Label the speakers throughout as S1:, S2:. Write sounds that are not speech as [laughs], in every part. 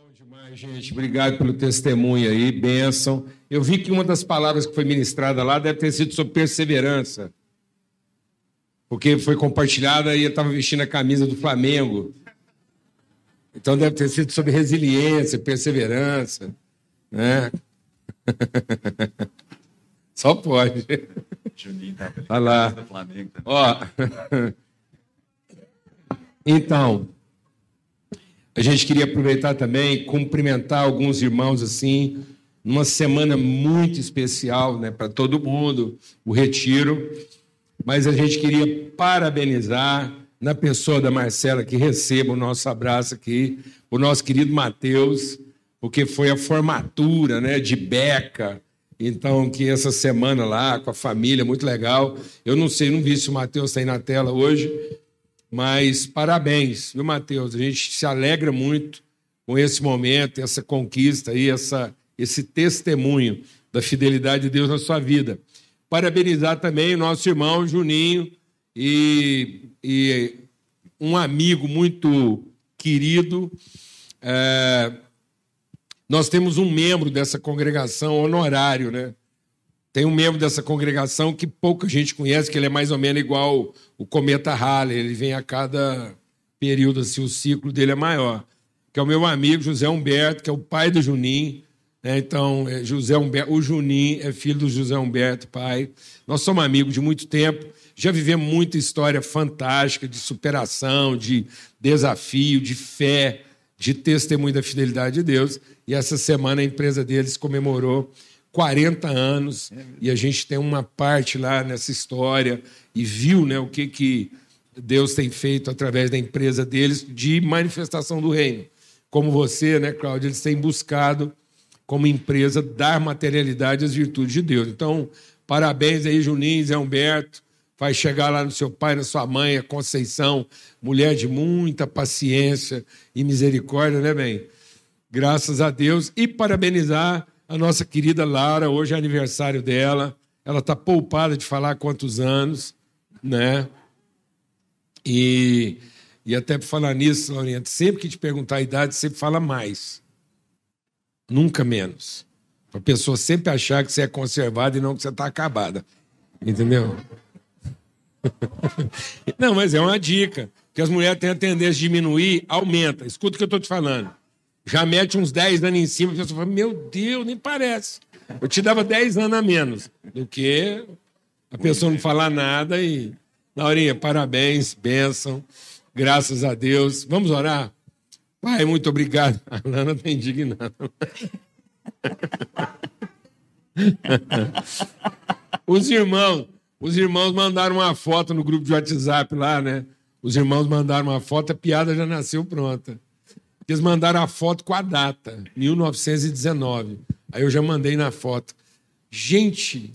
S1: Bom demais, gente. Obrigado pelo testemunho aí, bênção. Eu vi que uma das palavras que foi ministrada lá deve ter sido sobre perseverança. Porque foi compartilhada e eu estava vestindo a camisa do Flamengo. Então deve ter sido sobre resiliência, perseverança. Né? [laughs] Só pode.
S2: Juninho tá
S1: Olha lá. Ó. Então, a gente queria aproveitar também cumprimentar alguns irmãos assim, numa semana muito especial, né, para todo mundo, o retiro. Mas a gente queria parabenizar na pessoa da Marcela que receba o nosso abraço aqui, o nosso querido Mateus, porque foi a formatura, né, de Beca. Então, que essa semana lá com a família, muito legal. Eu não sei, não vi se o Matheus está aí na tela hoje, mas parabéns, viu, Matheus? A gente se alegra muito com esse momento, essa conquista aí, essa, esse testemunho da fidelidade de Deus na sua vida. Parabenizar também o nosso irmão Juninho e, e um amigo muito querido. É, nós temos um membro dessa congregação honorário, né? Tem um membro dessa congregação que pouca gente conhece, que ele é mais ou menos igual o cometa Halley, ele vem a cada período, assim, o ciclo dele é maior. Que é o meu amigo José Humberto, que é o pai do Juninho. né? Então, é José Humberto, o Juninho é filho do José Humberto, pai. Nós somos amigos de muito tempo, já vivemos muita história fantástica de superação, de desafio, de fé, de testemunho da fidelidade de Deus. E essa semana a empresa deles comemorou 40 anos e a gente tem uma parte lá nessa história e viu né, o que, que Deus tem feito através da empresa deles de manifestação do reino. Como você, né, Cláudio, eles têm buscado, como empresa, dar materialidade às virtudes de Deus. Então, parabéns aí, Juninho, Zé Humberto. Vai chegar lá no seu pai, na sua mãe, a Conceição, mulher de muita paciência e misericórdia, né, bem? Graças a Deus. E parabenizar a nossa querida Lara, hoje é aniversário dela. Ela está poupada de falar quantos anos, né? E, e até por falar nisso, Laurinha, sempre que te perguntar a idade, você fala mais. Nunca menos. Para a pessoa sempre achar que você é conservada e não que você está acabada. Entendeu? [laughs] Não, mas é uma dica. Que as mulheres têm a tendência de diminuir, aumenta. Escuta o que eu estou te falando. Já mete uns 10 anos em cima, a pessoa fala, meu Deus, nem parece. Eu te dava 10 anos a menos do que a pessoa não falar nada e. Laurinha, parabéns, bênção, graças a Deus. Vamos orar? Pai, muito obrigado. [laughs] A Lana está indignada. [laughs] Os irmãos, os irmãos mandaram uma foto no grupo de WhatsApp lá, né? Os irmãos mandaram uma foto, a piada já nasceu pronta. Eles mandaram a foto com a data, 1919. Aí eu já mandei na foto. Gente,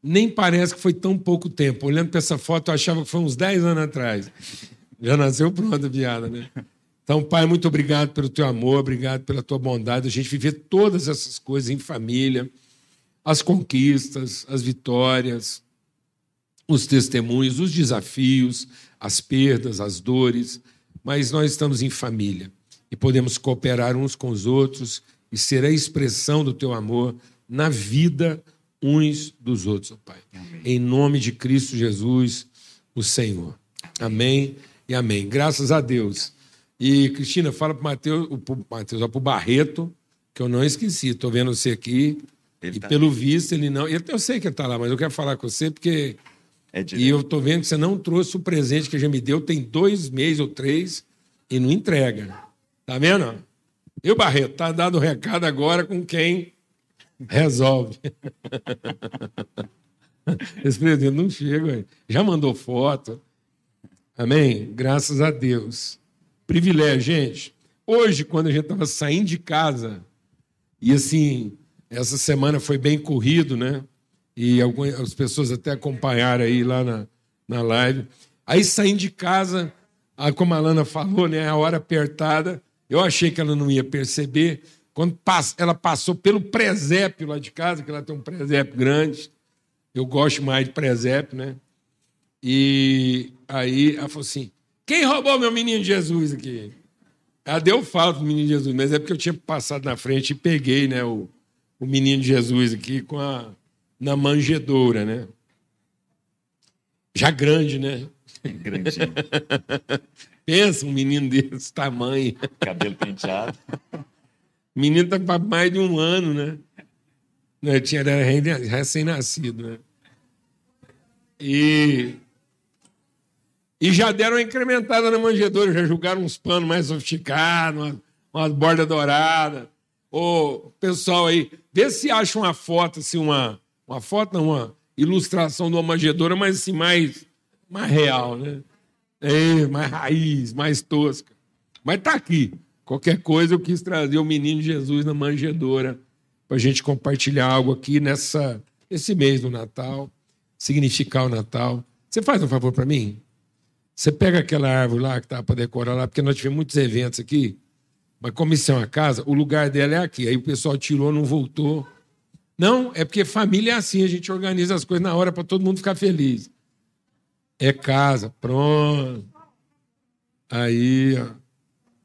S1: nem parece que foi tão pouco tempo. Olhando para essa foto, eu achava que foi uns 10 anos atrás. Já nasceu pronta a piada, né? Então, Pai, muito obrigado pelo teu amor, obrigado pela tua bondade. A gente viver todas essas coisas em família, as conquistas, as vitórias, os testemunhos, os desafios, as perdas, as dores, mas nós estamos em família e podemos cooperar uns com os outros e ser a expressão do teu amor na vida uns dos outros, ó Pai. Em nome de Cristo Jesus, o Senhor. Amém e amém. Graças a Deus. E, Cristina, fala para o Mateus, pro Mateus, para o Barreto, que eu não esqueci. Estou vendo você aqui.
S2: Ele
S1: e
S2: tá
S1: pelo visto, ele não. ele- Eu sei que ele está lá, mas eu quero falar com você, porque.
S2: É
S1: E eu estou vendo que você não trouxe o presente que já me deu, tem dois meses ou três, e não entrega. Tá vendo? O Barreto, tá dado o recado agora com quem resolve. [laughs] Esse presente não chega, já mandou foto. Amém? Graças a Deus. Privilégio, gente. Hoje, quando a gente estava saindo de casa, e assim, essa semana foi bem corrido, né? E algumas as pessoas até acompanharam aí lá na, na live. Aí saindo de casa, ah, como a Lana falou, né? A hora apertada, eu achei que ela não ia perceber. Quando ela passou pelo presépio lá de casa, que ela tem um presépio grande, eu gosto mais de presépio, né? E aí ela falou assim: quem roubou meu menino Jesus aqui? Ela deu falta do menino Jesus, mas é porque eu tinha passado na frente e peguei né, o, o menino Jesus aqui com a, na manjedoura, né? Já grande, né? [laughs]
S2: Grandinho. [laughs]
S1: Pensa um menino desse tamanho.
S2: Cabelo penteado.
S1: Menino tá para mais de um ano, né? Não, tinha era recém-nascido, né? E e já deram uma incrementada na manjedoura, já jogaram uns panos mais sofisticados, uma, uma borda dourada. Ô, pessoal aí, vê se acha uma foto, assim, uma, uma foto, não, uma ilustração de uma manjedoura, mas assim, mais, mais real, né? É, mais raiz, mais tosca. Mas tá aqui. Qualquer coisa eu quis trazer o menino Jesus na manjedoura para a gente compartilhar algo aqui nessa, nesse mês do Natal, significar o Natal. Você faz um favor para mim? Você pega aquela árvore lá que tá para decorar lá, porque nós tivemos muitos eventos aqui, mas como isso é uma casa, o lugar dela é aqui. Aí o pessoal tirou, não voltou. Não, é porque família é assim, a gente organiza as coisas na hora para todo mundo ficar feliz. É casa, pronto. Aí, ó,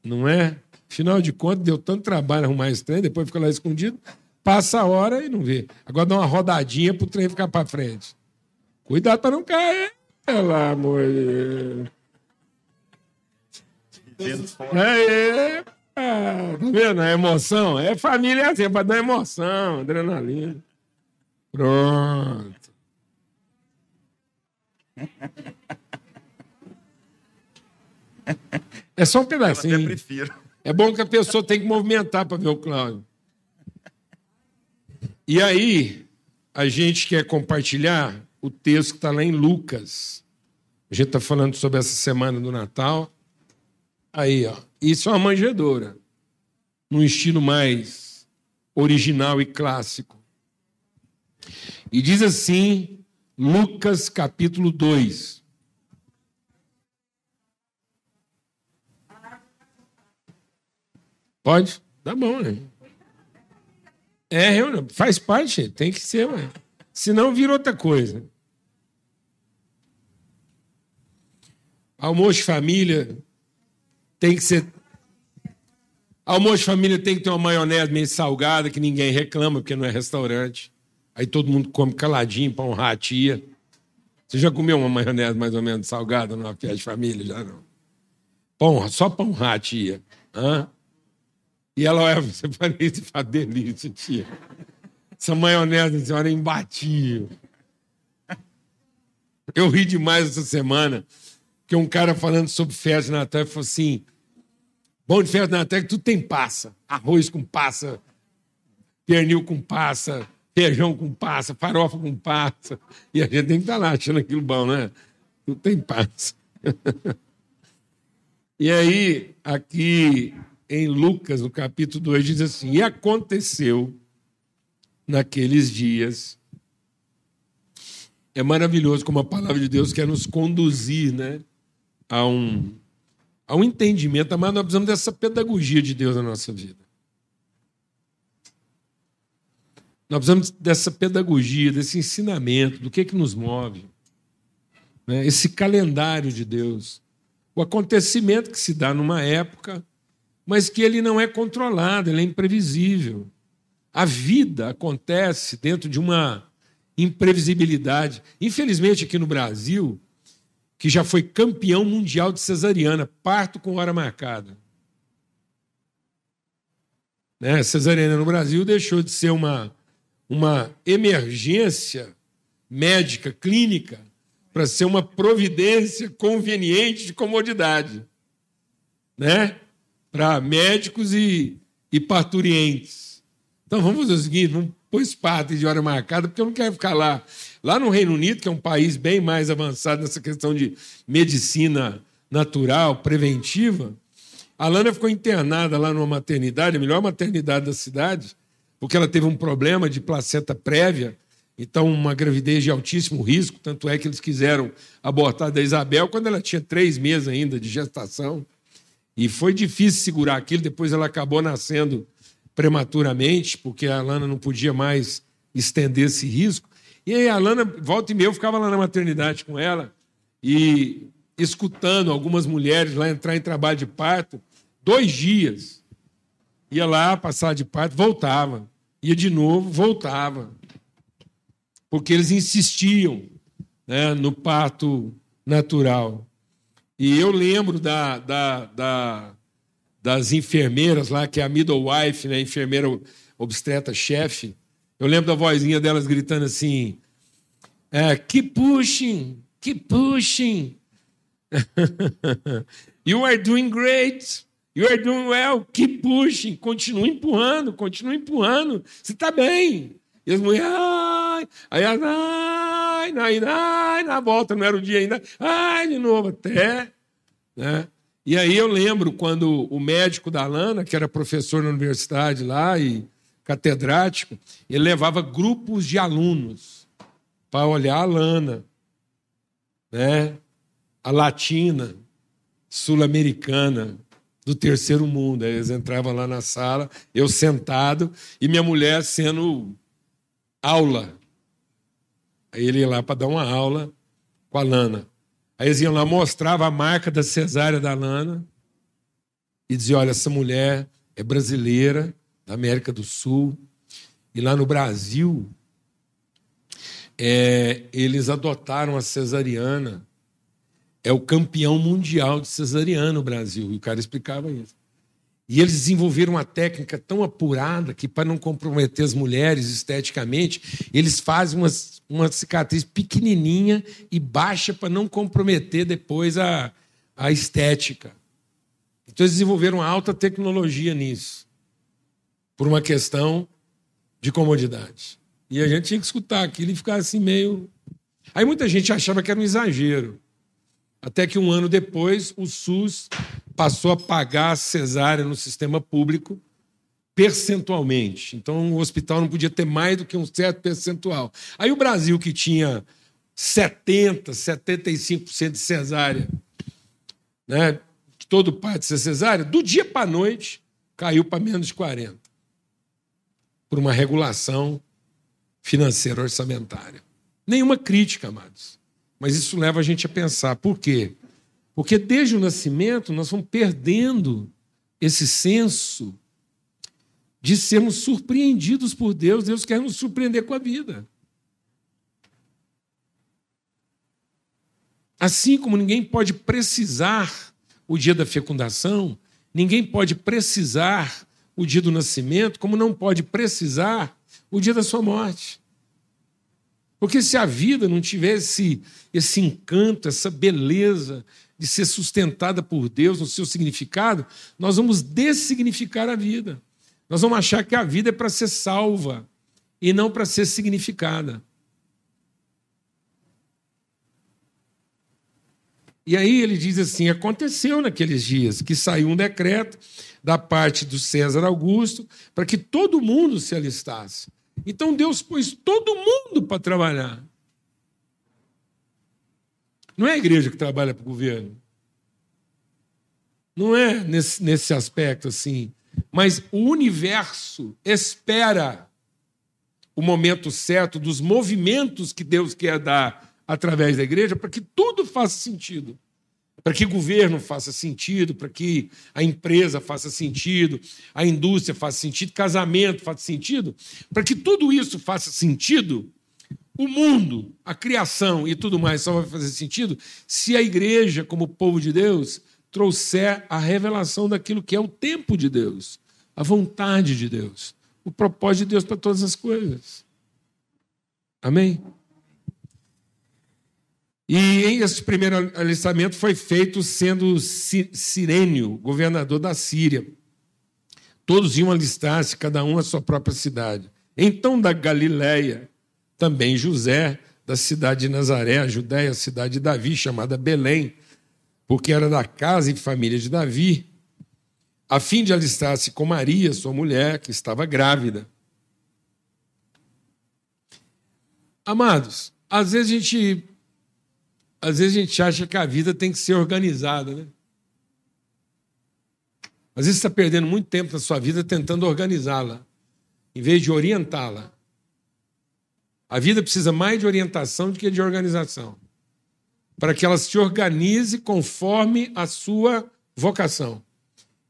S1: não é? Afinal de contas, deu tanto trabalho arrumar esse trem, depois fica lá escondido, passa a hora e não vê. Agora dá uma rodadinha pro trem ficar para frente. Cuidado para não cair. Pelo amor de Deus. É, é, tá vendo? A emoção. É família assim, é para dar emoção, adrenalina. Pronto. É só um pedacinho.
S2: Eu até prefiro.
S1: É bom que a pessoa tem que movimentar para ver o Cláudio. E aí, a gente quer compartilhar o texto que está lá em Lucas. A gente está falando sobre essa semana do Natal. Aí, ó. Isso é uma manjedoura. Num estilo mais original e clássico. E diz assim, Lucas capítulo 2. Pode? Tá bom, né? É, faz parte, tem que ser, ué. Senão vira outra coisa. Almoço de família tem que ser. Almoço de família tem que ter uma maionese meio salgada, que ninguém reclama, porque não é restaurante. Aí todo mundo come caladinho para honrar a tia. Você já comeu uma maionese mais ou menos salgada numa festa de família? Já não. Pão, só para honrar a tia. Hã? E ela olha você para isso e fala, delícia, tia. Essa maionese senhora é imbatível. Eu ri demais essa semana, que um cara falando sobre festa de Natal falou assim: bom de festa de Natal é que tudo tem passa. Arroz com passa, pernil com passa, feijão com passa, farofa com passa. E a gente tem que estar tá lá achando aquilo bom, né? Tudo tem passa. [laughs] e aí, aqui em Lucas, no capítulo 2, diz assim: E aconteceu naqueles dias. É maravilhoso como a palavra de Deus quer nos conduzir né, a, um, a um entendimento, mas nós precisamos dessa pedagogia de Deus na nossa vida. Nós precisamos dessa pedagogia, desse ensinamento, do que, é que nos move. Né? Esse calendário de Deus. O acontecimento que se dá numa época, mas que ele não é controlado, ele é imprevisível. A vida acontece dentro de uma imprevisibilidade. Infelizmente, aqui no Brasil, que já foi campeão mundial de cesariana, parto com hora marcada. Né? Cesariana no Brasil deixou de ser uma, uma emergência médica, clínica, para ser uma providência conveniente de comodidade. Né? Para médicos e, e parturientes. Então vamos fazer o seguinte: vamos pôr esse parte de hora marcada, porque eu não quero ficar lá. Lá no Reino Unido, que é um país bem mais avançado nessa questão de medicina natural, preventiva, a Lana ficou internada lá numa maternidade, a melhor maternidade da cidade, porque ela teve um problema de placenta prévia, então uma gravidez de altíssimo risco, tanto é que eles quiseram abortar da Isabel quando ela tinha três meses ainda de gestação. E foi difícil segurar aquilo, depois ela acabou nascendo prematuramente, porque a Lana não podia mais estender esse risco. E aí a Lana, volta e meia, eu ficava lá na maternidade com ela e escutando algumas mulheres lá entrar em trabalho de parto dois dias. Ia lá, passar de parto, voltava. Ia de novo, voltava. Porque eles insistiam né, no parto natural. E eu lembro da, da, da, das enfermeiras lá, que é a midwife, né, enfermeira obstetra-chefe. Eu lembro da vozinha delas gritando assim: é, keep pushing, keep pushing. [laughs] you are doing great. Are doing well. Keep pushing. Continua empurrando, continua empurrando. Você está bem. E as mulheres, ai, ai, ai, ai, na volta, não era o dia ainda, ai, de novo, até. Né? E aí eu lembro quando o médico da Lana, que era professor na universidade lá e catedrático, ele levava grupos de alunos para olhar a Lana, né? a latina, sul-americana, do terceiro mundo. Aí eles entravam lá na sala, eu sentado e minha mulher sendo aula. Aí ele ia lá para dar uma aula com a Lana. Aí eles iam lá, mostrava a marca da cesárea da Lana e dizia: olha, essa mulher é brasileira, da América do Sul, e lá no Brasil é, eles adotaram a cesariana. É o campeão mundial de cesariana no Brasil. E o cara explicava isso. E eles desenvolveram uma técnica tão apurada que, para não comprometer as mulheres esteticamente, eles fazem uma, uma cicatriz pequenininha e baixa para não comprometer depois a, a estética. Então, eles desenvolveram uma alta tecnologia nisso, por uma questão de comodidade. E a gente tinha que escutar aquilo e ficar assim meio. Aí muita gente achava que era um exagero. Até que um ano depois, o SUS passou a pagar a cesárea no sistema público percentualmente. Então, o hospital não podia ter mais do que um certo percentual. Aí o Brasil, que tinha 70%, 75% de cesárea, né, todo pai de ser cesárea, do dia para a noite caiu para menos de 40%. Por uma regulação financeira orçamentária. Nenhuma crítica, amados. Mas isso leva a gente a pensar. Por quê? Porque desde o nascimento nós vamos perdendo esse senso de sermos surpreendidos por Deus. Deus quer nos surpreender com a vida. Assim como ninguém pode precisar o dia da fecundação, ninguém pode precisar o dia do nascimento, como não pode precisar o dia da sua morte. Porque se a vida não tivesse esse encanto, essa beleza de ser sustentada por Deus no seu significado, nós vamos dessignificar a vida. Nós vamos achar que a vida é para ser salva e não para ser significada. E aí ele diz assim: aconteceu naqueles dias que saiu um decreto da parte do César Augusto para que todo mundo se alistasse. Então Deus pôs todo mundo para trabalhar. Não é a igreja que trabalha para o governo. Não é nesse, nesse aspecto assim. Mas o universo espera o momento certo dos movimentos que Deus quer dar através da igreja para que tudo faça sentido para que o governo faça sentido, para que a empresa faça sentido, a indústria faça sentido, casamento faça sentido, para que tudo isso faça sentido, o mundo, a criação e tudo mais só vai fazer sentido se a igreja, como povo de Deus, trouxer a revelação daquilo que é o tempo de Deus, a vontade de Deus, o propósito de Deus para todas as coisas. Amém? E esse primeiro alistamento foi feito sendo Sirênio, governador da Síria. Todos iam alistar-se, cada um a sua própria cidade. Então, da Galiléia, também José, da cidade de Nazaré, a Judéia, a cidade de Davi, chamada Belém, porque era da casa e família de Davi, a fim de alistar-se com Maria, sua mulher, que estava grávida. Amados, às vezes a gente às vezes a gente acha que a vida tem que ser organizada, né? Às vezes você está perdendo muito tempo na sua vida tentando organizá-la, em vez de orientá-la. A vida precisa mais de orientação do que de organização, para que ela se organize conforme a sua vocação.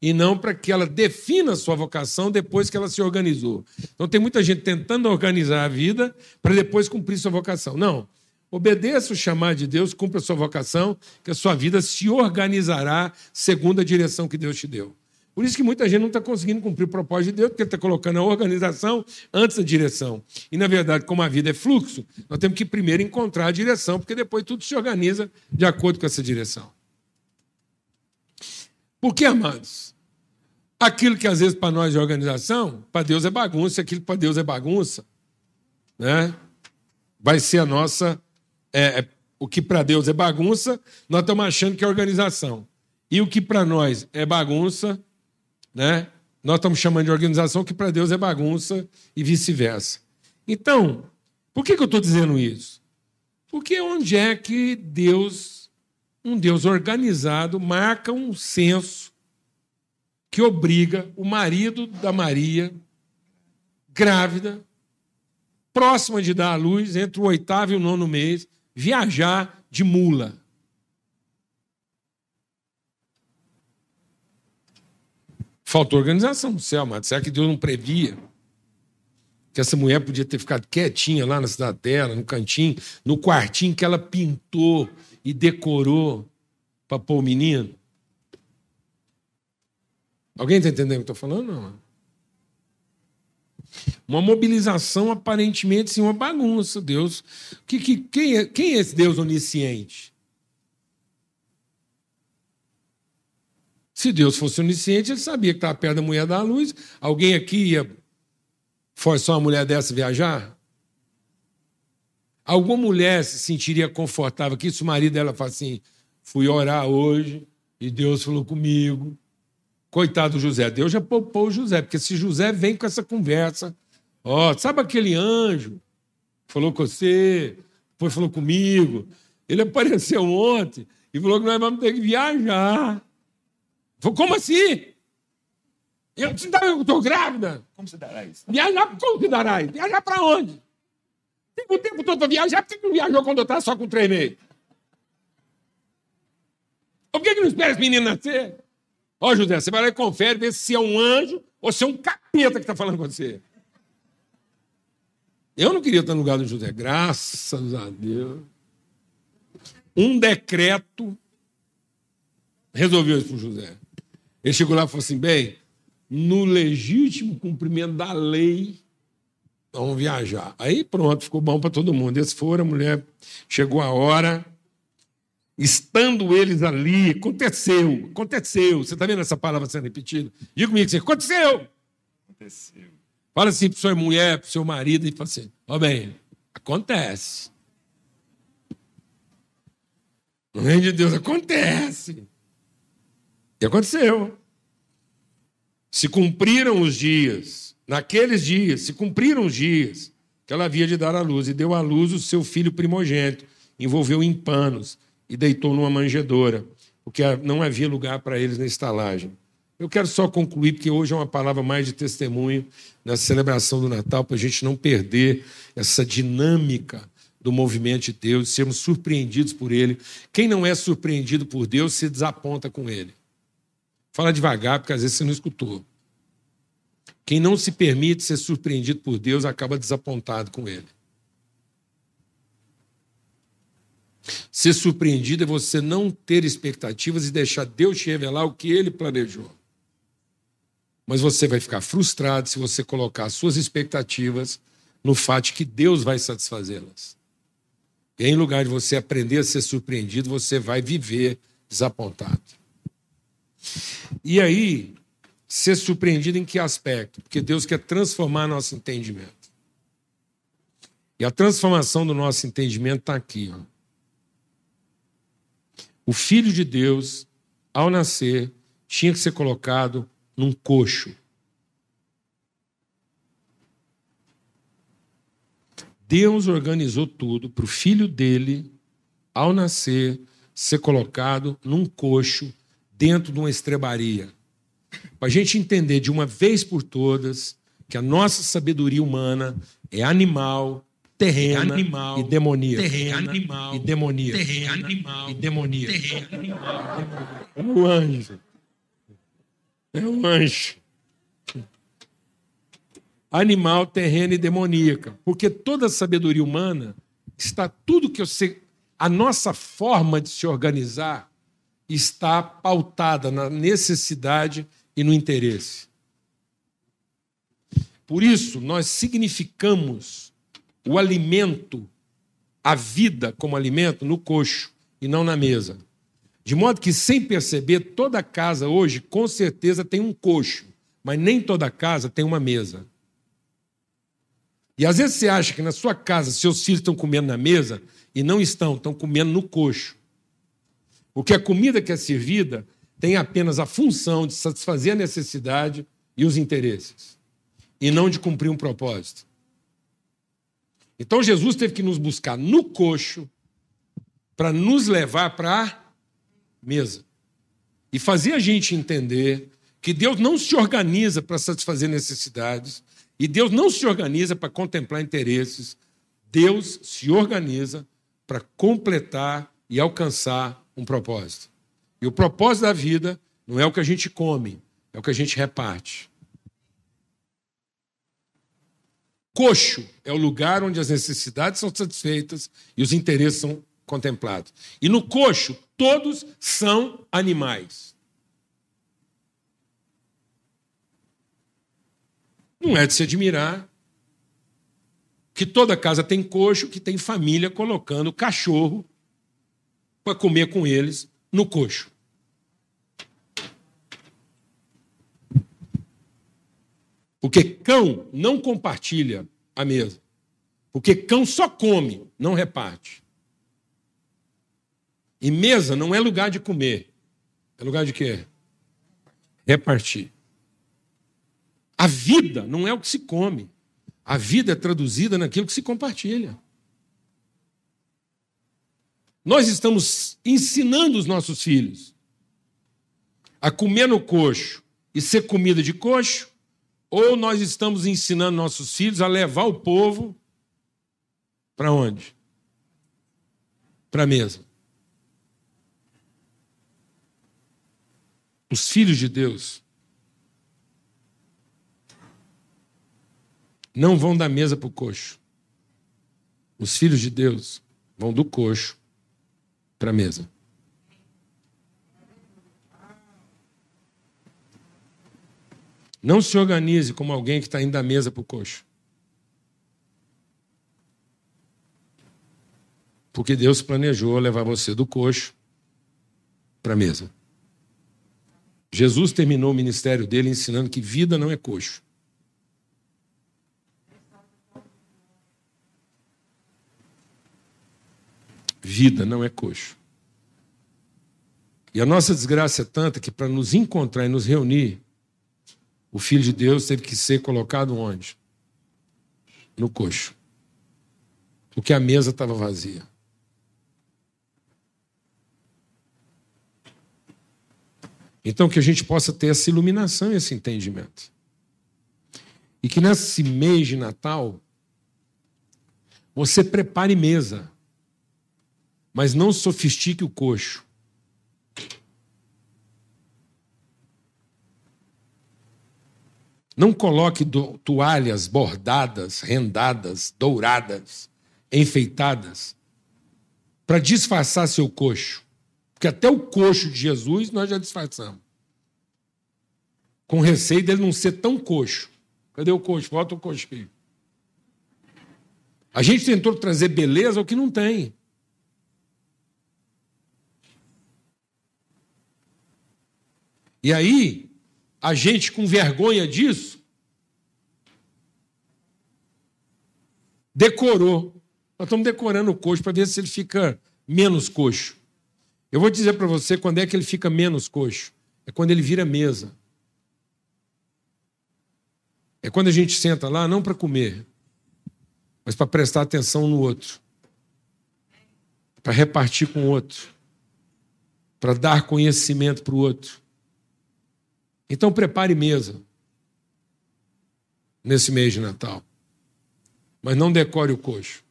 S1: e não para que ela defina a sua vocação depois que ela se organizou. Então tem muita gente tentando organizar a vida para depois cumprir sua vocação. Não. Obedeça o chamado de Deus, cumpra a sua vocação, que a sua vida se organizará segundo a direção que Deus te deu. Por isso que muita gente não está conseguindo cumprir o propósito de Deus, porque está colocando a organização antes da direção. E, na verdade, como a vida é fluxo, nós temos que primeiro encontrar a direção, porque depois tudo se organiza de acordo com essa direção. Por que, amados? Aquilo que às vezes para nós é organização, para Deus é bagunça, aquilo que para Deus é bagunça, né? vai ser a nossa é, é, o que para Deus é bagunça, nós estamos achando que é organização. E o que para nós é bagunça, né? Nós estamos chamando de organização, que para Deus é bagunça e vice-versa. Então, por que, que eu estou dizendo isso? Porque onde é que Deus, um Deus organizado, marca um senso que obriga o marido da Maria, grávida, próxima de dar à luz, entre o oitavo e o nono mês, viajar de mula. Faltou organização céu, mas será que Deus não previa? Que essa mulher podia ter ficado quietinha lá na cidade dela, no cantinho, no quartinho que ela pintou e decorou para pôr o menino? Alguém está entendendo o que eu estou falando? Não. Uma mobilização aparentemente sim, uma bagunça. Deus. Que, que, quem, é, quem é esse Deus onisciente? Se Deus fosse onisciente, ele sabia que estava perto da mulher da luz. Alguém aqui ia forçar uma mulher dessa viajar? Alguma mulher se sentiria confortável que se o marido dela fala assim: fui orar hoje e Deus falou comigo. Coitado do José, Deus já poupou o José, porque se José vem com essa conversa, ó, sabe aquele anjo que falou com você, depois falou comigo, ele apareceu ontem e falou que nós vamos ter que viajar. Falei, como assim? Eu estou grávida.
S2: Como você dará isso?
S1: Viajar, como que dará isso? Viajar para onde? Tem o tempo todo para viajar, por que não viajou quando eu estava só com três meses? Por que, que não espera esse menino nascer? Ó, José, você vai lá e confere, vê se é um anjo ou se é um capeta que está falando com você. Eu não queria estar no lugar do José, graças a Deus. Um decreto resolveu isso para o José. Ele chegou lá e falou assim: bem, no legítimo cumprimento da lei, vamos viajar. Aí pronto, ficou bom para todo mundo. Eles foram, a mulher chegou a hora, estando eles ali, aconteceu, aconteceu. Você está vendo essa palavra sendo repetida? Diga comigo assim, aconteceu.
S2: Aconteceu.
S1: Fala assim para sua mulher, para seu marido, e fala assim, ó oh, bem, acontece. No reino de Deus acontece. E aconteceu. Se cumpriram os dias, naqueles dias, se cumpriram os dias que ela havia de dar à luz, e deu à luz o seu filho primogênito, envolveu em panos e deitou numa manjedoura, porque não havia lugar para eles na estalagem. Eu quero só concluir, porque hoje é uma palavra mais de testemunho na celebração do Natal, para a gente não perder essa dinâmica do movimento de Deus, sermos surpreendidos por Ele. Quem não é surpreendido por Deus se desaponta com Ele. Fala devagar, porque às vezes você não escutou. Quem não se permite ser surpreendido por Deus acaba desapontado com Ele. Ser surpreendido é você não ter expectativas e deixar Deus te revelar o que ele planejou. Mas você vai ficar frustrado se você colocar suas expectativas no fato que Deus vai satisfazê-las. E em lugar de você aprender a ser surpreendido, você vai viver desapontado. E aí, ser surpreendido em que aspecto? Porque Deus quer transformar nosso entendimento. E a transformação do nosso entendimento está aqui. Ó. O Filho de Deus, ao nascer, tinha que ser colocado num coxo. Deus organizou tudo para o filho dele, ao nascer, ser colocado num coxo dentro de uma estrebaria. Para a gente entender de uma vez por todas que a nossa sabedoria humana é animal, terrena animal, e demoníaca. Terrena animal, e demoníaca. Terrena animal, e demoníaca. Terrena animal, O anjo. É um anjo. Animal, terreno e demoníaca. Porque toda a sabedoria humana está tudo que eu sei. A nossa forma de se organizar está pautada na necessidade e no interesse. Por isso, nós significamos o alimento, a vida como alimento, no coxo e não na mesa. De modo que, sem perceber, toda casa hoje, com certeza, tem um coxo, mas nem toda casa tem uma mesa. E às vezes você acha que na sua casa seus filhos estão comendo na mesa e não estão, estão comendo no coxo. Porque a comida que é servida tem apenas a função de satisfazer a necessidade e os interesses, e não de cumprir um propósito. Então Jesus teve que nos buscar no coxo para nos levar para a mesa e fazer a gente entender que Deus não se organiza para satisfazer necessidades e Deus não se organiza para contemplar interesses. Deus se organiza para completar e alcançar um propósito. E o propósito da vida não é o que a gente come, é o que a gente reparte. Coxo é o lugar onde as necessidades são satisfeitas e os interesses são contemplados. E no coxo, todos são animais. Não é de se admirar que toda casa tem coxo, que tem família colocando cachorro para comer com eles no coxo. Porque cão não compartilha a mesa. Porque cão só come, não reparte. E mesa não é lugar de comer. É lugar de quê? Repartir. A vida não é o que se come. A vida é traduzida naquilo que se compartilha. Nós estamos ensinando os nossos filhos a comer no coxo e ser comida de coxo, ou nós estamos ensinando nossos filhos a levar o povo para onde? Para a mesa. Os filhos de Deus não vão da mesa para o coxo. Os filhos de Deus vão do coxo para a mesa. Não se organize como alguém que está indo da mesa para o coxo. Porque Deus planejou levar você do coxo para a mesa. Jesus terminou o ministério dele ensinando que vida não é coxo. Vida não é coxo. E a nossa desgraça é tanta que para nos encontrar e nos reunir, o Filho de Deus teve que ser colocado onde? No coxo. Porque a mesa estava vazia. Então, que a gente possa ter essa iluminação, esse entendimento. E que nesse mês de Natal, você prepare mesa mas não sofistique o coxo. Não coloque toalhas bordadas, rendadas, douradas, enfeitadas, para disfarçar seu coxo. Porque até o coxo de Jesus nós já disfarçamos. Com receio dele não ser tão coxo. Cadê o coxo? Volta o coxo aqui. A gente tentou trazer beleza ao que não tem. E aí, a gente com vergonha disso, decorou. Nós estamos decorando o coxo para ver se ele fica menos coxo. Eu vou dizer para você quando é que ele fica menos coxo. É quando ele vira mesa. É quando a gente senta lá, não para comer, mas para prestar atenção no outro, para repartir com o outro, para dar conhecimento para o outro. Então prepare mesa nesse mês de Natal. Mas não decore o coxo.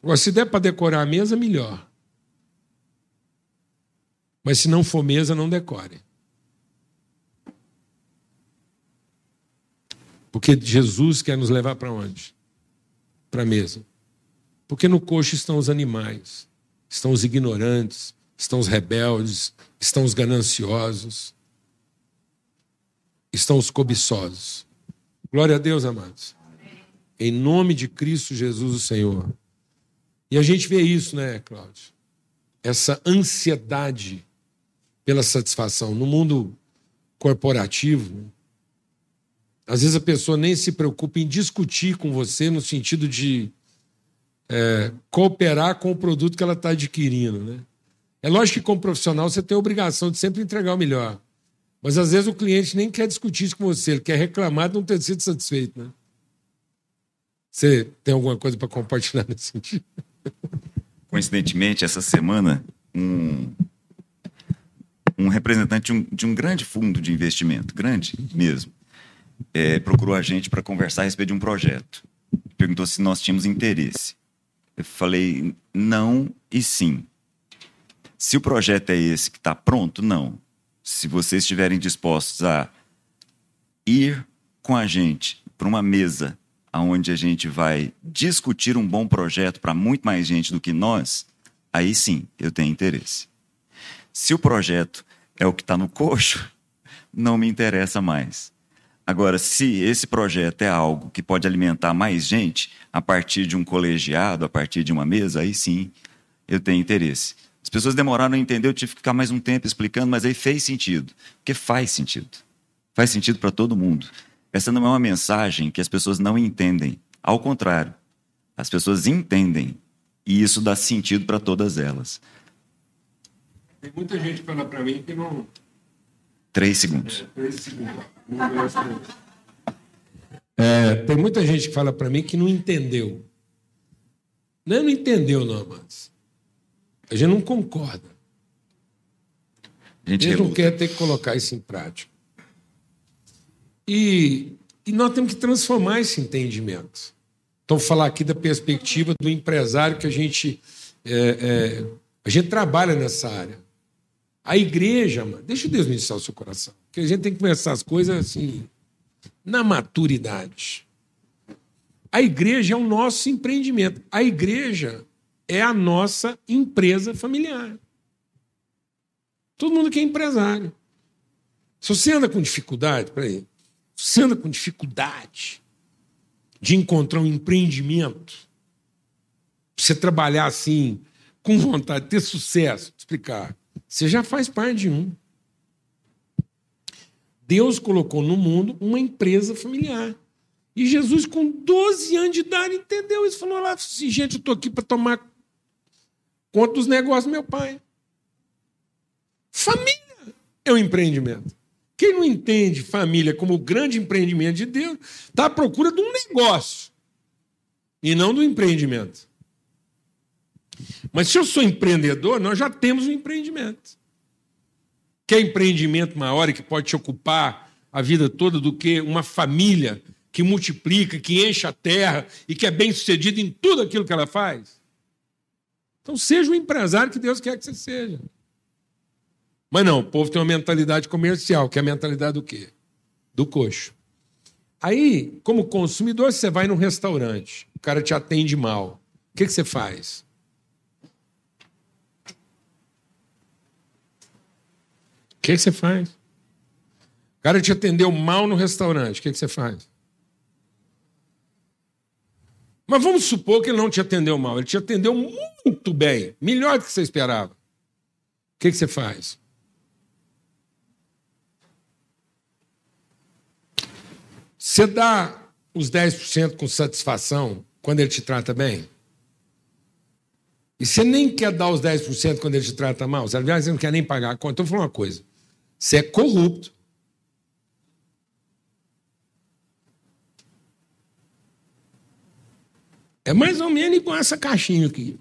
S1: Agora, se der para decorar a mesa, melhor. Mas se não for mesa, não decore. Porque Jesus quer nos levar para onde? Para a mesa. Porque no coxo estão os animais, estão os ignorantes, estão os rebeldes, estão os gananciosos, estão os cobiçosos. Glória a Deus, amados. Em nome de Cristo Jesus, o Senhor. E a gente vê isso, né, Cláudio? Essa ansiedade pela satisfação. No mundo corporativo, às vezes a pessoa nem se preocupa em discutir com você no sentido de é, cooperar com o produto que ela está adquirindo. Né? É lógico que, como profissional, você tem a obrigação de sempre entregar o melhor. Mas às vezes o cliente nem quer discutir isso com você, ele quer reclamar de não ter sido satisfeito. Né? Você tem alguma coisa para compartilhar nesse sentido?
S2: Coincidentemente, essa semana, um, um representante de um, de um grande fundo de investimento, grande mesmo, é, procurou a gente para conversar a respeito de um projeto. Perguntou se nós tínhamos interesse. Eu falei não e sim. Se o projeto é esse que está pronto, não. Se vocês estiverem dispostos a ir com a gente para uma mesa onde a gente vai discutir um bom projeto para muito mais gente do que nós, aí sim eu tenho interesse. Se o projeto é o que está no coxo, [laughs] não me interessa mais. Agora, se esse projeto é algo que pode alimentar mais gente a partir de um colegiado, a partir de uma mesa, aí sim eu tenho interesse. As pessoas demoraram a entender, eu tive que ficar mais um tempo explicando, mas aí fez sentido. Porque faz sentido. Faz sentido para todo mundo. Essa não é uma mensagem que as pessoas não entendem. Ao contrário, as pessoas entendem e isso dá sentido para todas elas.
S1: Tem muita gente que fala para mim que não.
S2: Três segundos.
S1: É, três segundos. É, tem muita gente que fala para mim que não entendeu. Não, é não entendeu, não, mas a gente não concorda.
S2: A gente,
S1: a gente não quer ter que colocar isso em prática. E, e nós temos que transformar esse entendimento. Então, falar aqui da perspectiva do empresário que a gente é, é, a gente trabalha nessa área. A igreja, mano, deixa Deus ministrar o seu coração. Porque a gente tem que começar as coisas assim, na maturidade. A igreja é o nosso empreendimento. A igreja é a nossa empresa familiar. Todo mundo que é empresário. Se você anda com dificuldade, peraí, se você anda com dificuldade de encontrar um empreendimento, pra você trabalhar assim, com vontade, ter sucesso, explicar, você já faz parte de um. Deus colocou no mundo uma empresa familiar. E Jesus, com 12 anos de idade, entendeu isso. Falou lá assim: gente, eu estou aqui para tomar conta dos negócios do meu pai. Família é um empreendimento. Quem não entende família como o grande empreendimento de Deus, está à procura de um negócio e não do empreendimento. Mas se eu sou empreendedor, nós já temos um empreendimento. Quer empreendimento maior e que pode te ocupar a vida toda do que uma família que multiplica, que enche a terra e que é bem sucedida em tudo aquilo que ela faz? Então seja o empresário que Deus quer que você seja. Mas não, o povo tem uma mentalidade comercial, que é a mentalidade do quê? Do coxo. Aí, como consumidor, você vai num restaurante, o cara te atende mal. O que, que você faz? O que, que você faz? O cara te atendeu mal no restaurante, o que, que você faz? Mas vamos supor que ele não te atendeu mal, ele te atendeu muito bem, melhor do que você esperava. O que, que você faz? Você dá os 10% com satisfação quando ele te trata bem? E você nem quer dar os 10% quando ele te trata mal? Você, aliás, você não quer nem pagar a conta. Então, vou falar uma coisa. Você é corrupto. É mais ou menos igual essa caixinha aqui.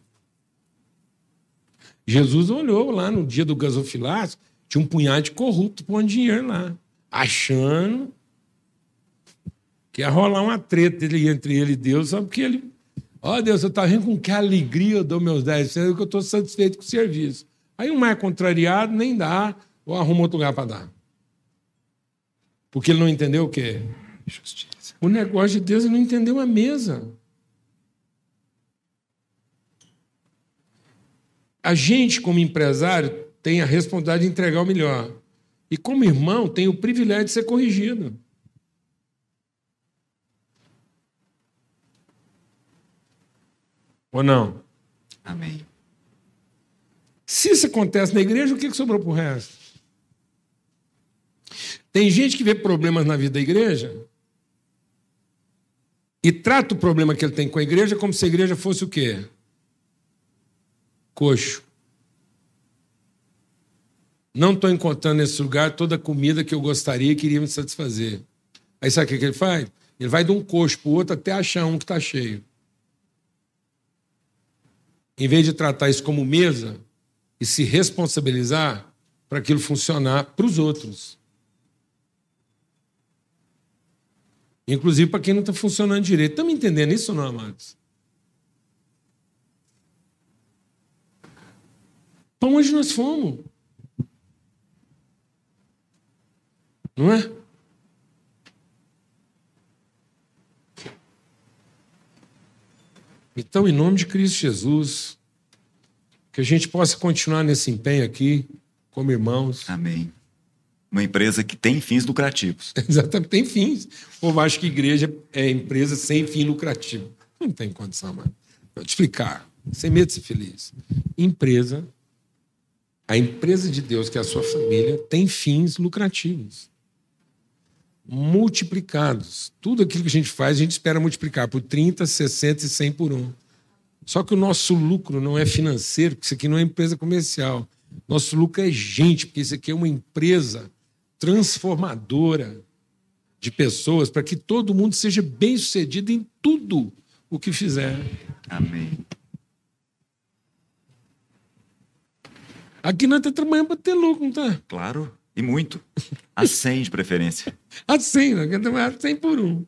S1: Jesus olhou lá no dia do gasofilácio, tinha um punhado de corrupto pondo dinheiro lá, achando que ia rolar uma treta entre ele e Deus, só porque ele. Ó oh, Deus, eu estou rindo com que alegria eu dou meus 10 que eu estou satisfeito com o serviço. Aí um mais contrariado nem dá, ou arruma outro lugar para dar. Porque ele não entendeu o quê? Justiça. O negócio de Deus ele não entendeu a mesa. A gente, como empresário, tem a responsabilidade de entregar o melhor. E como irmão, tem o privilégio de ser corrigido. Ou não?
S2: Amém.
S1: Se isso acontece na igreja, o que, sobrou para o resto? Tem gente que vê problemas na vida da igreja e trata o problema que ele tem com a igreja como se a igreja fosse o quê? Coxo. Não estou encontrando nesse lugar toda a comida que eu gostaria e queria me satisfazer. Aí sabe o que, ele faz? Ele vai de um coxo para o outro até achar um que está cheio. Em vez de tratar isso como mesa e se responsabilizar para aquilo funcionar para os outros. Inclusive para quem não está funcionando direito. Estamos entendendo isso não, amados? Para onde nós fomos? Não é? Então, em nome de Cristo Jesus, que a gente possa continuar nesse empenho aqui, como irmãos.
S2: Amém. Uma empresa que tem fins lucrativos. [laughs]
S1: Exatamente, tem fins. O povo acha que igreja é empresa sem fim lucrativo. Não tem condição, mano. Vou te explicar, sem medo de ser feliz. Empresa, a empresa de Deus, que é a sua família, tem fins lucrativos multiplicados. Tudo aquilo que a gente faz, a gente espera multiplicar por 30, 60 e 100 por um. Só que o nosso lucro não é financeiro, porque isso aqui não é empresa comercial. Nosso lucro é gente, porque isso aqui é uma empresa transformadora de pessoas para que todo mundo seja bem sucedido em tudo o que fizer.
S2: Amém.
S1: Aqui nós estamos trabalhando para ter lucro, não está?
S2: Claro. E muito. A [laughs] 100 de preferência.
S1: A 100, né? A 100 por um.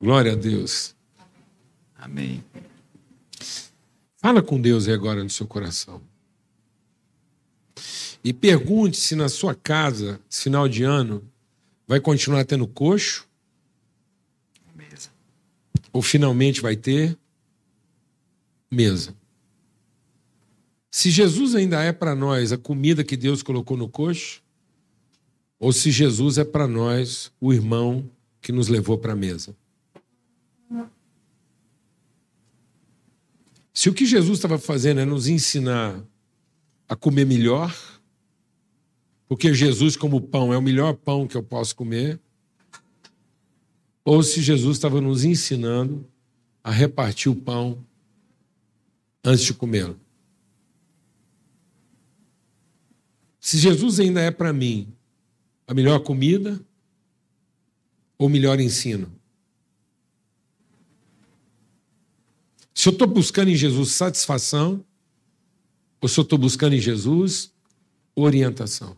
S1: Glória a Deus.
S2: Amém.
S1: Fala com Deus aí agora no seu coração. E pergunte se na sua casa, final de ano, vai continuar tendo coxo?
S2: Mesa.
S1: Ou finalmente vai ter mesa? Se Jesus ainda é para nós a comida que Deus colocou no coxo, ou se Jesus é para nós o irmão que nos levou para a mesa. Se o que Jesus estava fazendo é nos ensinar a comer melhor, porque Jesus, como pão, é o melhor pão que eu posso comer, ou se Jesus estava nos ensinando a repartir o pão antes de comê-lo. Se Jesus ainda é para mim a melhor comida ou melhor ensino? Se eu estou buscando em Jesus satisfação ou se eu estou buscando em Jesus orientação?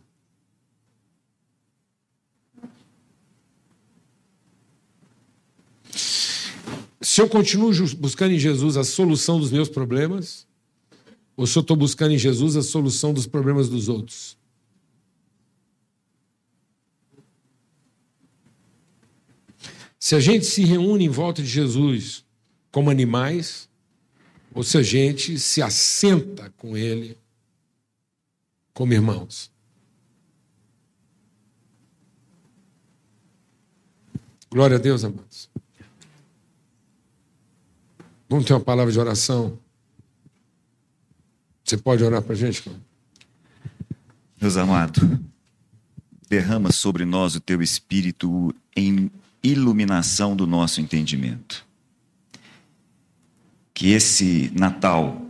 S1: Se eu continuo buscando em Jesus a solução dos meus problemas, ou se eu estou buscando em Jesus a solução dos problemas dos outros? Se a gente se reúne em volta de Jesus como animais, ou se a gente se assenta com Ele como irmãos. Glória a Deus, amados. Vamos ter uma palavra de oração. Você pode orar para a gente, cara?
S2: Deus amado, derrama sobre nós o teu espírito em iluminação do nosso entendimento. Que esse Natal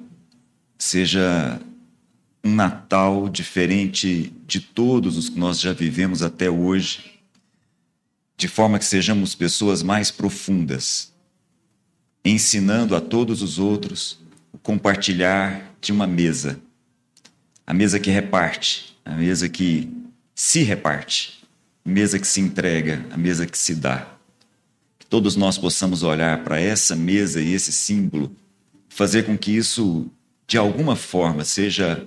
S2: seja um Natal diferente de todos os que nós já vivemos até hoje, de forma que sejamos pessoas mais profundas, ensinando a todos os outros o compartilhar de uma mesa, a mesa que reparte, a mesa que se reparte mesa que se entrega, a mesa que se dá. Que todos nós possamos olhar para essa mesa e esse símbolo fazer com que isso, de alguma forma, seja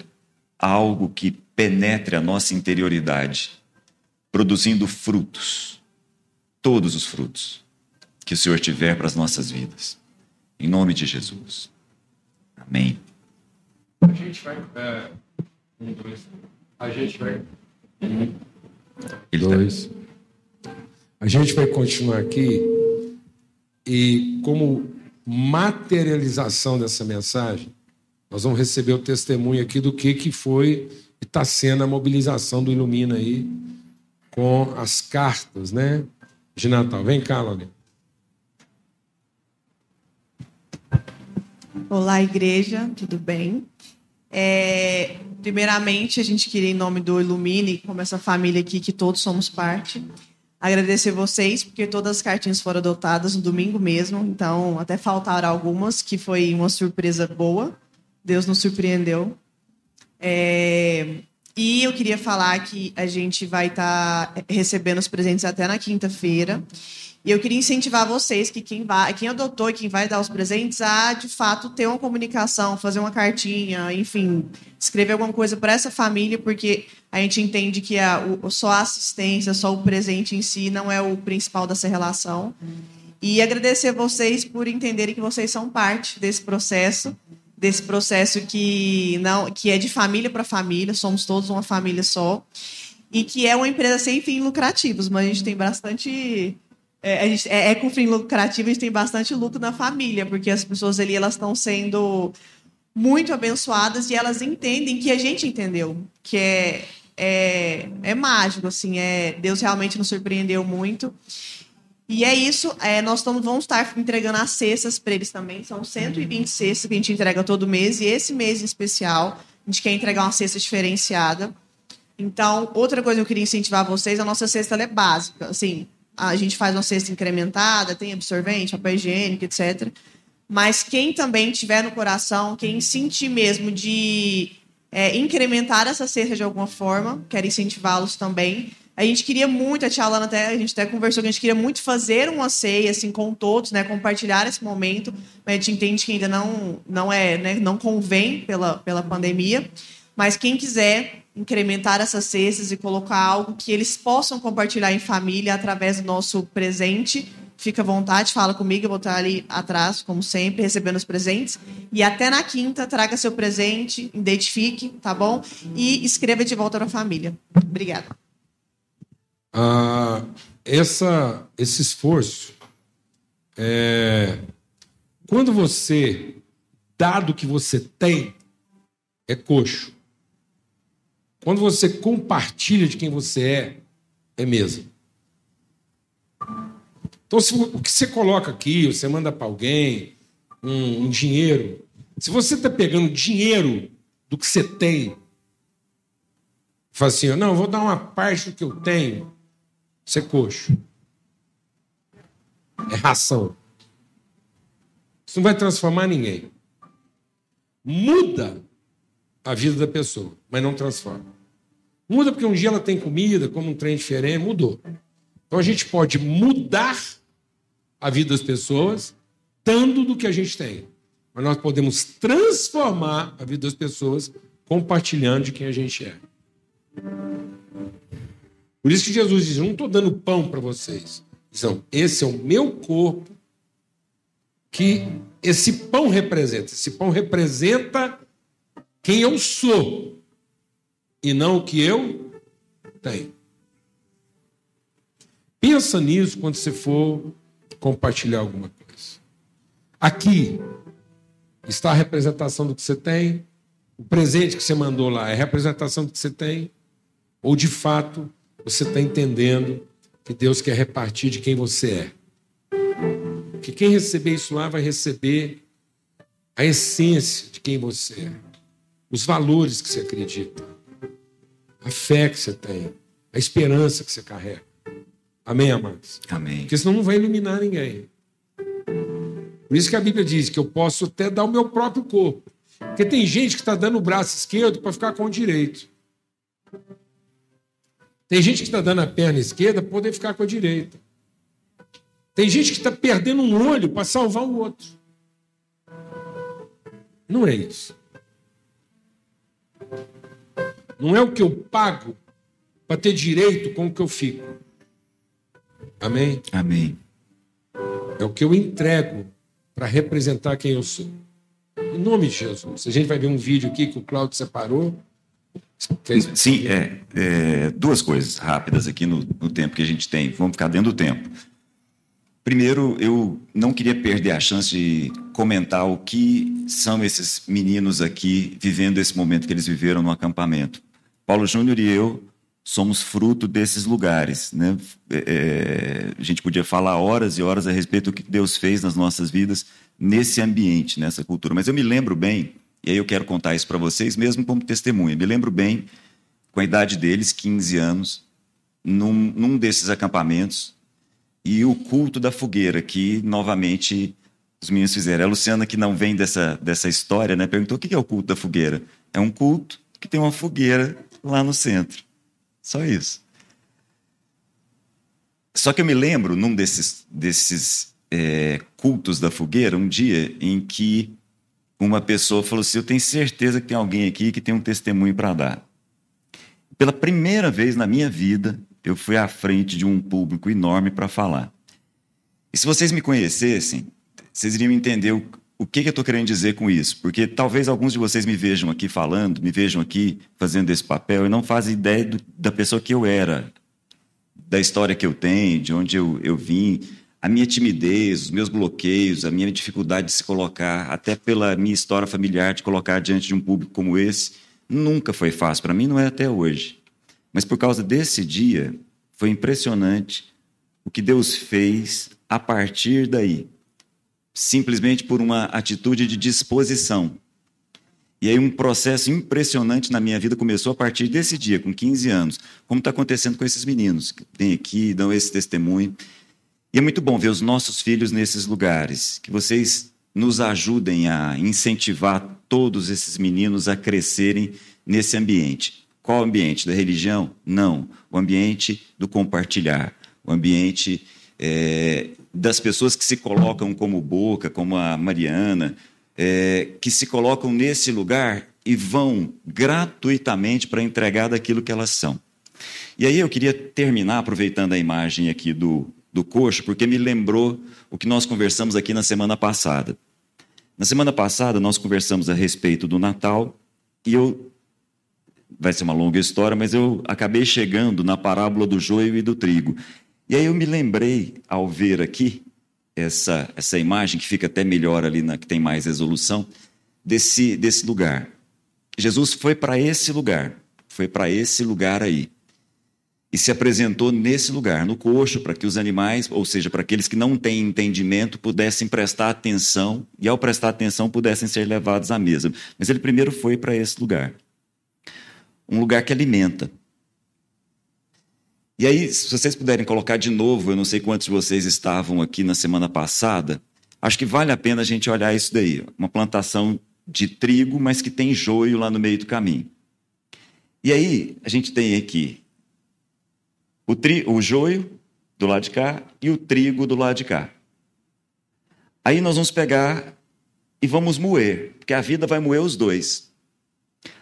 S2: algo que penetre a nossa interioridade, produzindo frutos, todos os frutos que o Senhor tiver para as nossas vidas. Em nome de Jesus. Amém.
S1: A gente vai. É, um, dois. A gente vai. Um,
S2: Ele tá-
S1: dois. A gente vai continuar aqui e, como materialização dessa mensagem, nós vamos receber o testemunho aqui do que, que foi e está sendo a mobilização do Ilumina aí com as cartas, né? De Natal. Vem cá, Laurinha.
S3: Olá, igreja, tudo bem? É, primeiramente, a gente queria, em nome do Ilumine, como essa família aqui, que todos somos parte, agradecer vocês, porque todas as cartinhas foram adotadas no domingo mesmo, então até faltaram algumas, que foi uma surpresa boa. Deus nos surpreendeu. É, e eu queria falar que a gente vai estar recebendo os presentes até na quinta-feira. E eu queria incentivar vocês que quem vai, quem adotou e quem vai dar os presentes a de fato ter uma comunicação, fazer uma cartinha, enfim, escrever alguma coisa para essa família, porque a gente entende que a, o, só a assistência, só o presente em si não é o principal dessa relação. E agradecer vocês por entenderem que vocês são parte desse processo, desse processo que não que é de família para família, somos todos uma família só, e que é uma empresa sem fins lucrativos, mas a gente tem bastante é, a gente, é, é, com fim lucrativo, a gente tem bastante luto na família, porque as pessoas ali elas estão sendo muito abençoadas e elas entendem que a gente entendeu, que é, é, é mágico, assim, é, Deus realmente nos surpreendeu muito. E é isso, é, nós tamo, vamos estar entregando as cestas para eles também, são 120 cestas que a gente entrega todo mês, e esse mês em especial, a gente quer entregar uma cesta diferenciada. Então, outra coisa que eu queria incentivar vocês, a nossa cesta é básica, assim, a gente faz uma cesta incrementada, tem absorvente, papel higiênico, etc. Mas quem também tiver no coração, quem sentir mesmo de é, incrementar essa cesta de alguma forma, quero incentivá-los também. A gente queria muito, a tia Alana até, a gente até conversou que a gente queria muito fazer uma ceia, assim, com todos, né, compartilhar esse momento, mas a gente entende que ainda não, não é, né, não convém pela, pela pandemia, mas quem quiser incrementar essas cestas e colocar algo que eles possam compartilhar em família através do nosso presente. Fica à vontade, fala comigo, eu vou estar ali atrás, como sempre, recebendo os presentes. E até na quinta, traga seu presente, identifique, tá bom? E escreva de volta para a família. Obrigada.
S1: Ah, essa, esse esforço, é, quando você, dado que você tem, é coxo. Quando você compartilha de quem você é, é mesmo. Então, se, o que você coloca aqui, você manda para alguém um, um, dinheiro. Se você está pegando dinheiro do que você tem, fala assim: não, vou dar uma parte do que eu tenho, você é coxo. É ração. Isso não vai transformar ninguém. Muda a vida da pessoa, mas não transforma. Muda porque um dia ela tem comida, como um trem diferente, mudou. Então a gente pode mudar a vida das pessoas dando do que a gente tem. Mas nós podemos transformar a vida das pessoas compartilhando de quem a gente é. Por isso que Jesus diz: não estou dando pão para vocês. Então, esse é o meu corpo que esse pão representa. Esse pão representa quem eu sou e não o que eu tenho. Pensa nisso quando você for compartilhar alguma coisa. Aqui está a representação do que você tem. O presente que você mandou lá é a representação do que você tem. Ou de fato você está entendendo que Deus quer repartir de quem você é. Que quem receber isso lá vai receber a essência de quem você é, os valores que você acredita, a fé que você tem, a esperança que você carrega. Amém, amados?
S2: Amém.
S1: Porque senão não vai iluminar ninguém. Por isso que a Bíblia diz que eu posso até dar o meu próprio corpo. Porque tem gente que está dando o braço esquerdo para ficar com o direito. Tem gente que está dando a perna esquerda para poder ficar com a direita. Tem gente que está perdendo um olho para salvar o outro. Não é isso. Não é o que eu pago para ter direito com o que eu fico. Amém?
S2: Amém.
S1: É o que eu entrego para representar quem eu sou. Em nome de Jesus. A gente vai ver um vídeo aqui que o Claudio separou.
S2: Fez... Sim, é, é, duas coisas rápidas aqui no, no tempo que a gente tem. Vamos ficar dentro do tempo. Primeiro, eu não queria perder a chance de comentar o que são esses meninos aqui vivendo esse momento que eles viveram no acampamento. Paulo Júnior e eu somos fruto desses lugares. Né? É, é, a gente podia falar horas e horas a respeito do que Deus fez nas nossas vidas nesse ambiente, nessa cultura. Mas eu me lembro bem, e aí eu quero contar isso para vocês, mesmo como testemunha. Me lembro bem, com a idade deles, 15 anos, num, num desses acampamentos, e o culto da fogueira, que novamente os meninos fizeram. A Luciana, que não vem dessa, dessa história, né, perguntou o que é o culto da fogueira. É um culto que tem uma fogueira lá no centro. Só isso. Só que eu me lembro, num desses, desses é, cultos da fogueira, um dia em que uma pessoa falou assim: Eu tenho certeza que tem alguém aqui que tem um testemunho para dar. Pela primeira vez na minha vida, eu fui à frente de um público enorme para falar. E se vocês me conhecessem, vocês iriam entender o, o que, que eu estou querendo dizer com isso? Porque talvez alguns de vocês me vejam aqui falando, me vejam aqui fazendo esse papel e não fazem ideia do, da pessoa que eu era, da história que eu tenho, de onde eu, eu vim, a minha timidez, os meus bloqueios, a minha dificuldade de se colocar, até pela minha história familiar, de colocar diante de um público como esse, nunca foi fácil. Para mim, não é até hoje. Mas por causa desse dia, foi impressionante o que Deus fez a partir daí simplesmente por uma atitude de disposição. E aí um processo impressionante na minha vida começou a partir desse dia, com 15 anos, como está acontecendo com esses meninos que vêm aqui, dão esse testemunho. E é muito bom ver os nossos filhos nesses lugares, que vocês nos ajudem a incentivar todos esses meninos a crescerem nesse ambiente. Qual ambiente? Da religião? Não. O ambiente do compartilhar, o ambiente é, das pessoas que se colocam como Boca, como a Mariana, é, que se colocam nesse lugar e vão gratuitamente para entregar daquilo que elas são. E aí eu queria terminar aproveitando a imagem aqui do, do coxo, porque me lembrou o que nós conversamos aqui na semana passada. Na semana passada nós conversamos a respeito do Natal e eu vai ser uma longa história, mas eu acabei chegando na parábola do joio e do trigo. E aí eu me lembrei, ao ver aqui, essa, essa imagem, que fica até melhor ali, na, que tem mais resolução, desse, desse lugar. Jesus foi para esse lugar, foi para esse lugar aí. E se apresentou nesse lugar, no coxo, para que os animais, ou seja, para aqueles que não têm entendimento, pudessem prestar atenção e, ao prestar atenção, pudessem ser levados à mesa. Mas ele primeiro foi para esse lugar um lugar que alimenta. E aí, se vocês puderem colocar de novo, eu não sei quantos de vocês estavam aqui na semana passada, acho que vale a pena a gente olhar isso daí. Uma plantação de trigo, mas que tem joio lá no meio do caminho. E aí, a gente tem aqui o, tri, o joio do lado de cá e o trigo do lado de cá. Aí nós vamos pegar e vamos moer, porque a vida vai moer os dois.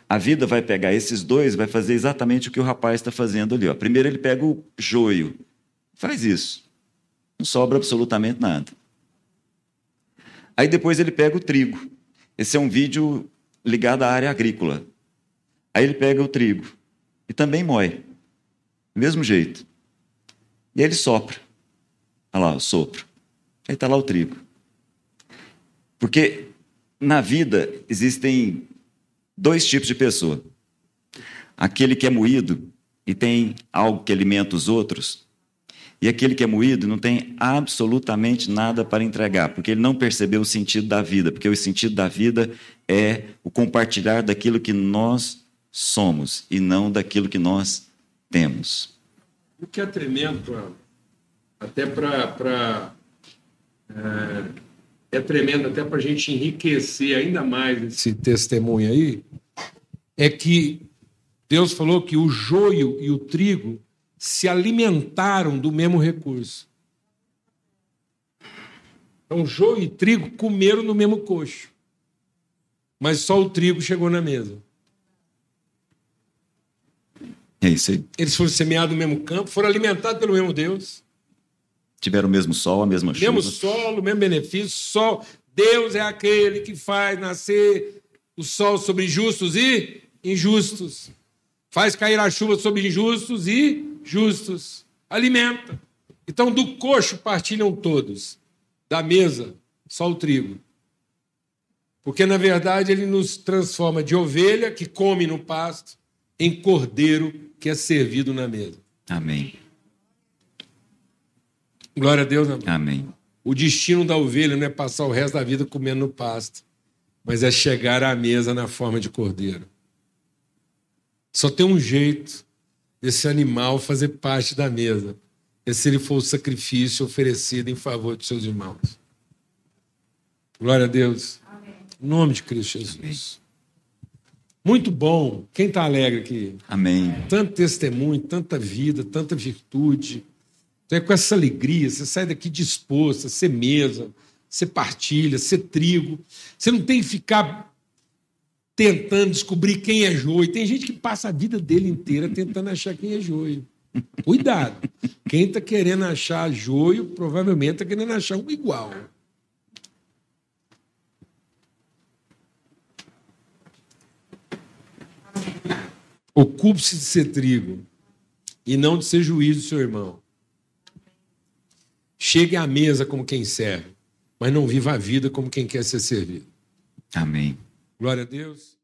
S2: A vida vai pegar esses dois, vai fazer exatamente o que o rapaz está fazendo ali. Ó. Primeiro ele pega o joio, faz isso, não sobra absolutamente nada. Aí depois ele pega o trigo. Esse é um vídeo ligado à área agrícola. Aí ele pega o trigo e também moe, do mesmo jeito. E aí ele sopra. Olha lá, o sopro. Aí está lá o trigo. Porque na vida existem dois tipos de pessoa. Aquele que é moído e tem algo que alimenta os outros, e aquele que é moído não tem absolutamente nada para entregar, porque ele não percebeu o sentido da vida, porque o sentido da vida é o compartilhar daquilo que nós somos e não daquilo que nós temos.
S1: O que é tremendo, até para. É, tremendo até para a gente enriquecer ainda mais esse testemunho aí, é que Deus falou que o joio e o trigo se alimentaram do mesmo recurso. Então, joio e trigo comeram no mesmo coxo. mas só o trigo chegou na mesa.
S2: É isso aí.
S1: Eles foram semeados no mesmo campo, foram alimentados pelo mesmo Deus.
S2: Tiveram o mesmo sol, a mesma chuva.
S1: Mesmo solo, mesmo benefício, sol. Deus é aquele que faz nascer o sol sobre justos e injustos. Faz cair a chuva sobre injustos e justos. Alimenta. Então, do coxo partilham todos. Da mesa, só o trigo. Porque, na verdade, ele nos transforma de ovelha que come no pasto em cordeiro que é servido na mesa.
S2: Amém.
S1: Glória a Deus, amém.
S2: Amém.
S1: O destino da ovelha não é passar o resto da vida comendo no pasto, mas é chegar à mesa na forma de cordeiro. Só tem um jeito desse animal fazer parte da mesa: é se ele for o sacrifício oferecido em favor de seus irmãos. Glória a Deus. Amém. Em nome de Cristo Jesus. Amém. Muito bom. Quem está alegre aqui?
S2: Amém.
S1: Tanto testemunho, tanta vida, tanta virtude. Então é com essa alegria, você sai daqui disposto a ser mesa, ser partilha, ser trigo. Você não tem que ficar tentando descobrir quem é joio. Tem gente que passa a vida dele inteira tentando achar quem é joio. Cuidado. Quem está querendo achar joio, provavelmente está querendo achar um igual. Ocupe-se de ser trigo e não de ser juiz do seu irmão. Chegue à mesa como quem serve, mas não viva a vida como quem quer ser servido.
S2: Amém.
S1: Glória a Deus.